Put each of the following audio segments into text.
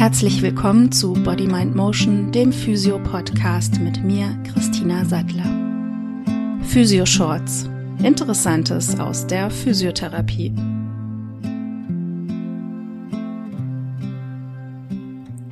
Herzlich willkommen zu Body Mind Motion, dem Physio Podcast mit mir, Christina Sattler. Physio Shorts. Interessantes aus der Physiotherapie.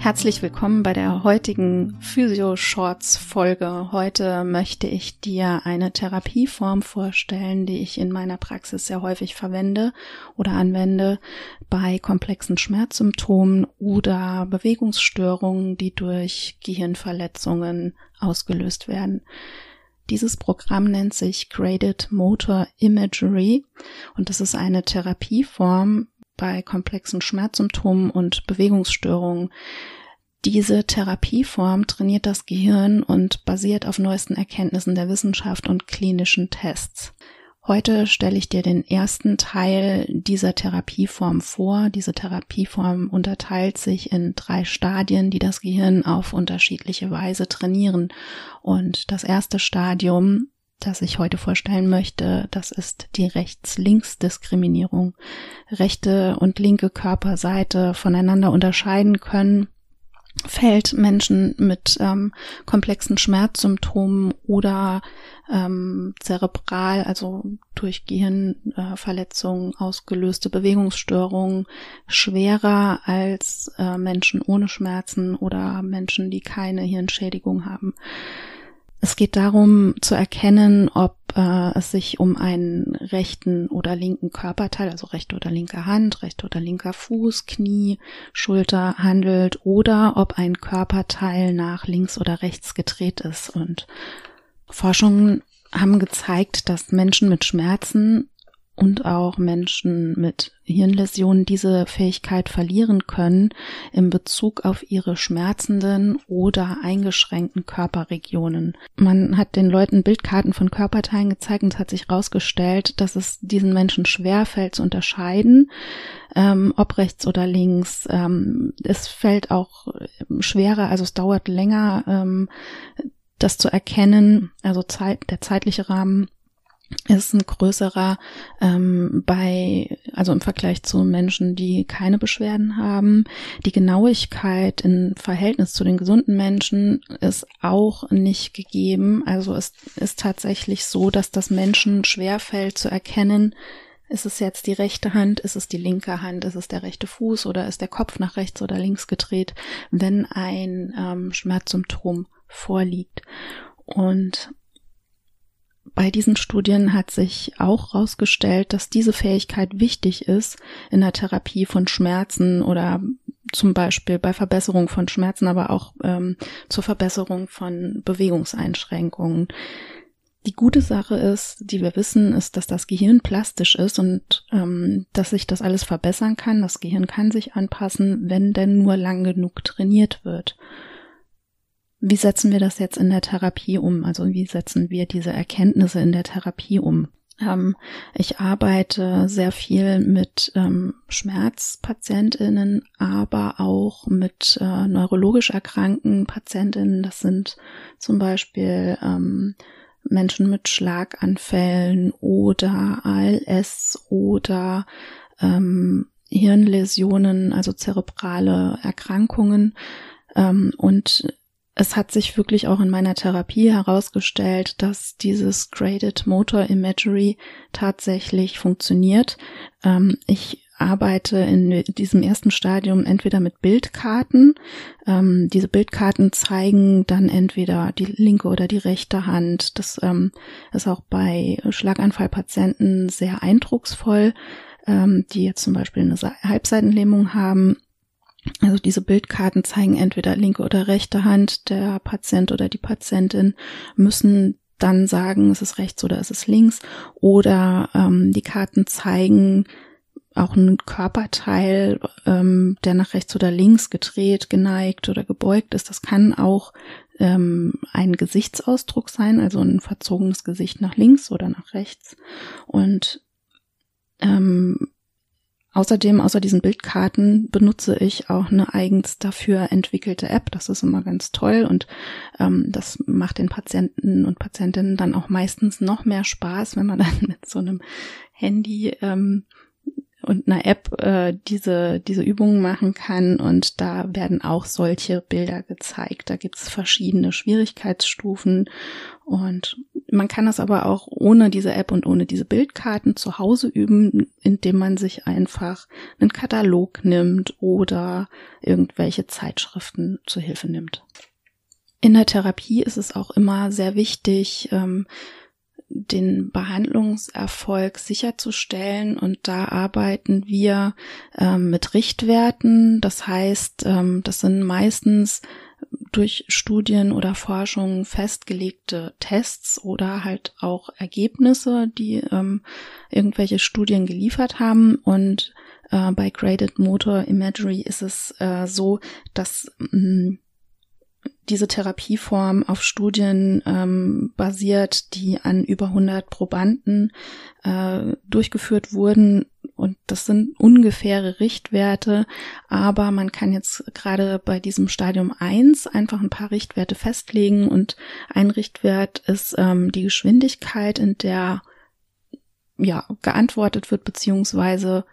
Herzlich willkommen bei der heutigen Physio Shorts Folge. Heute möchte ich dir eine Therapieform vorstellen, die ich in meiner Praxis sehr häufig verwende oder anwende bei komplexen Schmerzsymptomen oder Bewegungsstörungen, die durch Gehirnverletzungen ausgelöst werden. Dieses Programm nennt sich Graded Motor Imagery und das ist eine Therapieform bei komplexen Schmerzsymptomen und Bewegungsstörungen, diese Therapieform trainiert das Gehirn und basiert auf neuesten Erkenntnissen der Wissenschaft und klinischen Tests. Heute stelle ich dir den ersten Teil dieser Therapieform vor. Diese Therapieform unterteilt sich in drei Stadien, die das Gehirn auf unterschiedliche Weise trainieren. Und das erste Stadium, das ich heute vorstellen möchte, das ist die Rechts-Links-Diskriminierung. Rechte und linke Körperseite voneinander unterscheiden können fällt Menschen mit ähm, komplexen Schmerzsymptomen oder ähm, zerebral, also durch Gehirnverletzungen äh, ausgelöste Bewegungsstörungen schwerer als äh, Menschen ohne Schmerzen oder Menschen, die keine Hirnschädigung haben. Es geht darum zu erkennen, ob äh, es sich um einen rechten oder linken Körperteil, also rechte oder linke Hand, rechte oder linker Fuß, Knie, Schulter handelt oder ob ein Körperteil nach links oder rechts gedreht ist. Und Forschungen haben gezeigt, dass Menschen mit Schmerzen und auch Menschen mit Hirnläsionen diese Fähigkeit verlieren können in Bezug auf ihre schmerzenden oder eingeschränkten Körperregionen. Man hat den Leuten Bildkarten von Körperteilen gezeigt und es hat sich herausgestellt, dass es diesen Menschen schwer fällt zu unterscheiden, ähm, ob rechts oder links. Ähm, es fällt auch schwerer, also es dauert länger, ähm, das zu erkennen, also Zeit, der zeitliche Rahmen ist ein größerer ähm, bei, also im Vergleich zu Menschen, die keine Beschwerden haben. Die Genauigkeit im Verhältnis zu den gesunden Menschen ist auch nicht gegeben. Also es ist tatsächlich so, dass das Menschen schwerfällt zu erkennen, ist es jetzt die rechte Hand, ist es die linke Hand, ist es der rechte Fuß oder ist der Kopf nach rechts oder links gedreht, wenn ein ähm, Schmerzsymptom vorliegt. Und bei diesen Studien hat sich auch herausgestellt, dass diese Fähigkeit wichtig ist in der Therapie von Schmerzen oder zum Beispiel bei Verbesserung von Schmerzen, aber auch ähm, zur Verbesserung von Bewegungseinschränkungen. Die gute Sache ist, die wir wissen, ist, dass das Gehirn plastisch ist und ähm, dass sich das alles verbessern kann. Das Gehirn kann sich anpassen, wenn denn nur lang genug trainiert wird. Wie setzen wir das jetzt in der Therapie um? Also wie setzen wir diese Erkenntnisse in der Therapie um? Ähm, ich arbeite sehr viel mit ähm, Schmerzpatientinnen, aber auch mit äh, neurologisch erkrankten Patientinnen. Das sind zum Beispiel ähm, Menschen mit Schlaganfällen oder ALS oder ähm, Hirnläsionen, also zerebrale Erkrankungen. Ähm, und es hat sich wirklich auch in meiner Therapie herausgestellt, dass dieses Graded Motor Imagery tatsächlich funktioniert. Ähm, ich arbeite in diesem ersten Stadium entweder mit Bildkarten. Ähm, diese Bildkarten zeigen dann entweder die linke oder die rechte Hand. Das ähm, ist auch bei Schlaganfallpatienten sehr eindrucksvoll, die jetzt zum Beispiel eine Halbseitenlähmung haben also diese Bildkarten zeigen entweder linke oder rechte Hand. Der Patient oder die Patientin müssen dann sagen, es ist rechts oder es ist links. Oder ähm, die Karten zeigen auch einen Körperteil, ähm, der nach rechts oder links gedreht, geneigt oder gebeugt ist. Das kann auch ähm, ein Gesichtsausdruck sein, also ein verzogenes Gesicht nach links oder nach rechts. Und ähm, Außerdem, außer diesen Bildkarten, benutze ich auch eine eigens dafür entwickelte App. Das ist immer ganz toll und ähm, das macht den Patienten und Patientinnen dann auch meistens noch mehr Spaß, wenn man dann mit so einem Handy ähm, und einer App äh, diese, diese Übungen machen kann. Und da werden auch solche Bilder gezeigt. Da gibt's verschiedene Schwierigkeitsstufen. Und man kann das aber auch ohne diese App und ohne diese Bildkarten zu Hause üben, indem man sich einfach einen Katalog nimmt oder irgendwelche Zeitschriften zu Hilfe nimmt. In der Therapie ist es auch immer sehr wichtig, ähm, den Behandlungserfolg sicherzustellen. Und da arbeiten wir ähm, mit Richtwerten. Das heißt, ähm, das sind meistens durch Studien oder Forschung festgelegte Tests oder halt auch Ergebnisse, die ähm, irgendwelche Studien geliefert haben. Und äh, bei Graded Motor Imagery ist es äh, so, dass mh, mm, diese Therapieform auf Studien ähm, basiert, die an über 100 Probanden äh, durchgeführt wurden. Und das sind ungefähre Richtwerte, aber man kann jetzt gerade bei diesem Stadium 1 einfach ein paar Richtwerte festlegen. Und ein Richtwert ist ähm, die Geschwindigkeit, in der ja geantwortet wird, beziehungsweise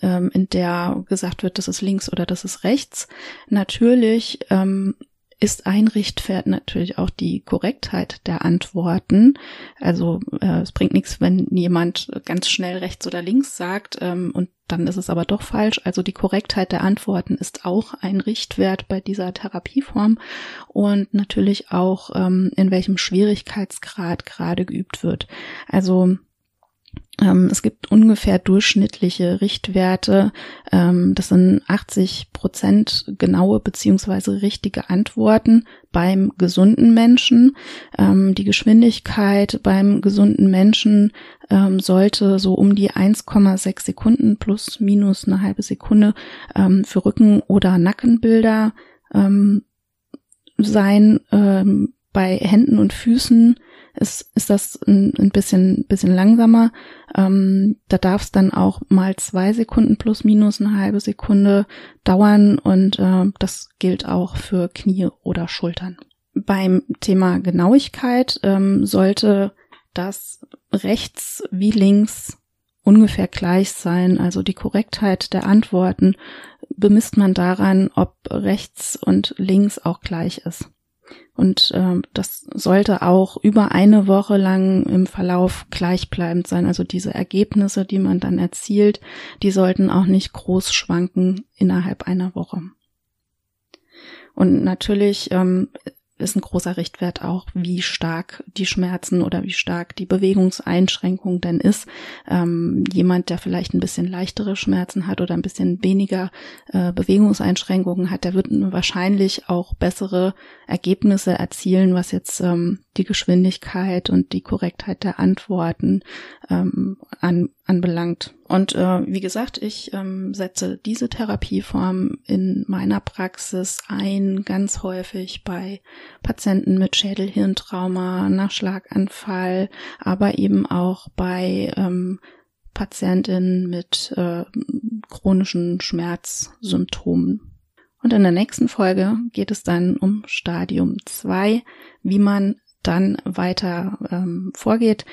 ähm, in der gesagt wird, das ist links oder das ist rechts. Natürlich ähm, ist ein Richtwert natürlich auch die Korrektheit der Antworten. Also äh, es bringt nichts, wenn jemand ganz schnell rechts oder links sagt ähm, und dann ist es aber doch falsch. Also die Korrektheit der Antworten ist auch ein Richtwert bei dieser Therapieform und natürlich auch ähm, in welchem Schwierigkeitsgrad gerade geübt wird. Also es gibt ungefähr durchschnittliche Richtwerte. Ähm, das sind 80 Prozent genaue beziehungsweise richtige Antworten beim gesunden Menschen. Ähm, die Geschwindigkeit beim gesunden Menschen sollte so um die 1,6 Sekunden plus minus eine halbe Sekunde für Rücken- oder Nackenbilder sein. bei Händen und Füßen ist, ist das ein, ein bisschen, bisschen langsamer. Ähm, da darf es dann auch mal zwei Sekunden plus minus eine halbe Sekunde dauern und äh, das gilt auch für Knie oder Schultern. Beim Thema Genauigkeit ähm, sollte das rechts wie links ungefähr gleich sein. Also die Korrektheit der Antworten bemisst man daran, ob rechts und links auch gleich ist. Und äh, das sollte auch über eine Woche lang im Verlauf gleichbleibend sein. Also diese Ergebnisse, die man dann erzielt, die sollten auch nicht groß schwanken innerhalb einer Woche. Und natürlich ähm, ist ein großer Richtwert auch, wie stark die Schmerzen oder wie stark die Bewegungseinschränkung denn ist. Ähm, jemand, der vielleicht ein bisschen leichtere Schmerzen hat oder ein bisschen weniger äh, Bewegungseinschränkungen hat, der wird wahrscheinlich auch bessere Ergebnisse erzielen, was jetzt ähm, die Geschwindigkeit und die Korrektheit der Antworten ähm, an, anbelangt. Und äh, wie gesagt, ich ähm, setze diese Therapieform in meiner Praxis ein, ganz häufig bei Patienten mit Schädelhirntrauma, nach Schlaganfall, aber eben auch bei ähm, Patientinnen mit äh, chronischen Schmerzsymptomen. Und in der nächsten Folge geht es dann um Stadium 2, wie man dann weiter ähm, vorgeht.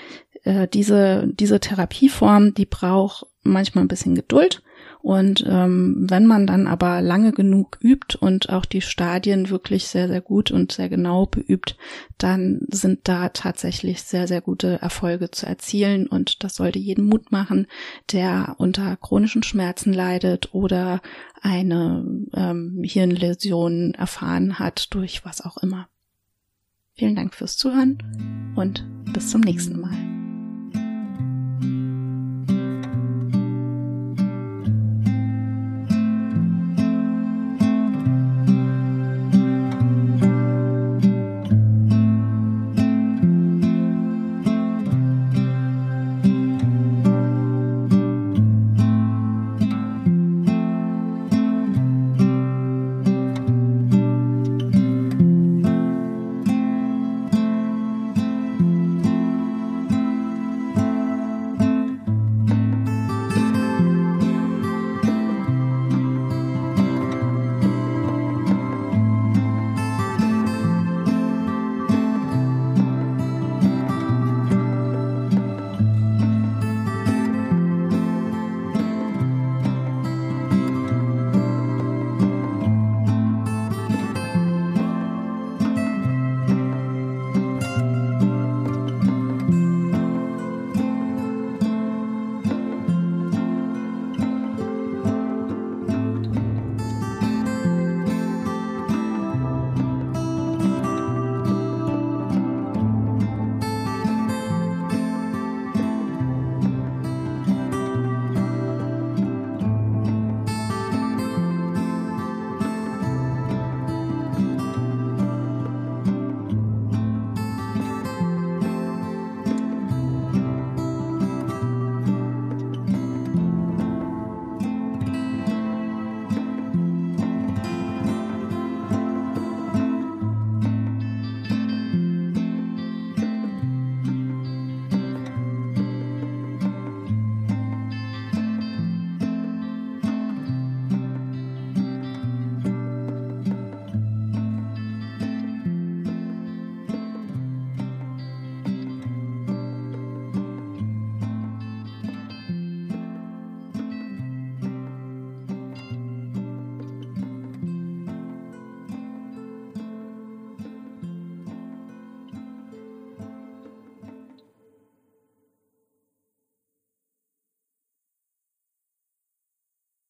Äh, diese, diese Therapieform, die braucht manchmal ein bisschen Geduld. Und ähm, wenn man dann aber lange genug übt und auch die Stadien wirklich sehr, sehr gut und sehr genau beübt, dann sind da tatsächlich sehr, sehr gute Erfolge zu erzielen. Und das sollte jeden Mut machen, der unter chronischen Schmerzen leidet oder eine ähm, Hirnläsion erfahren hat durch was auch immer. Vielen Dank fürs Zuhören und bis zum nächsten Mal.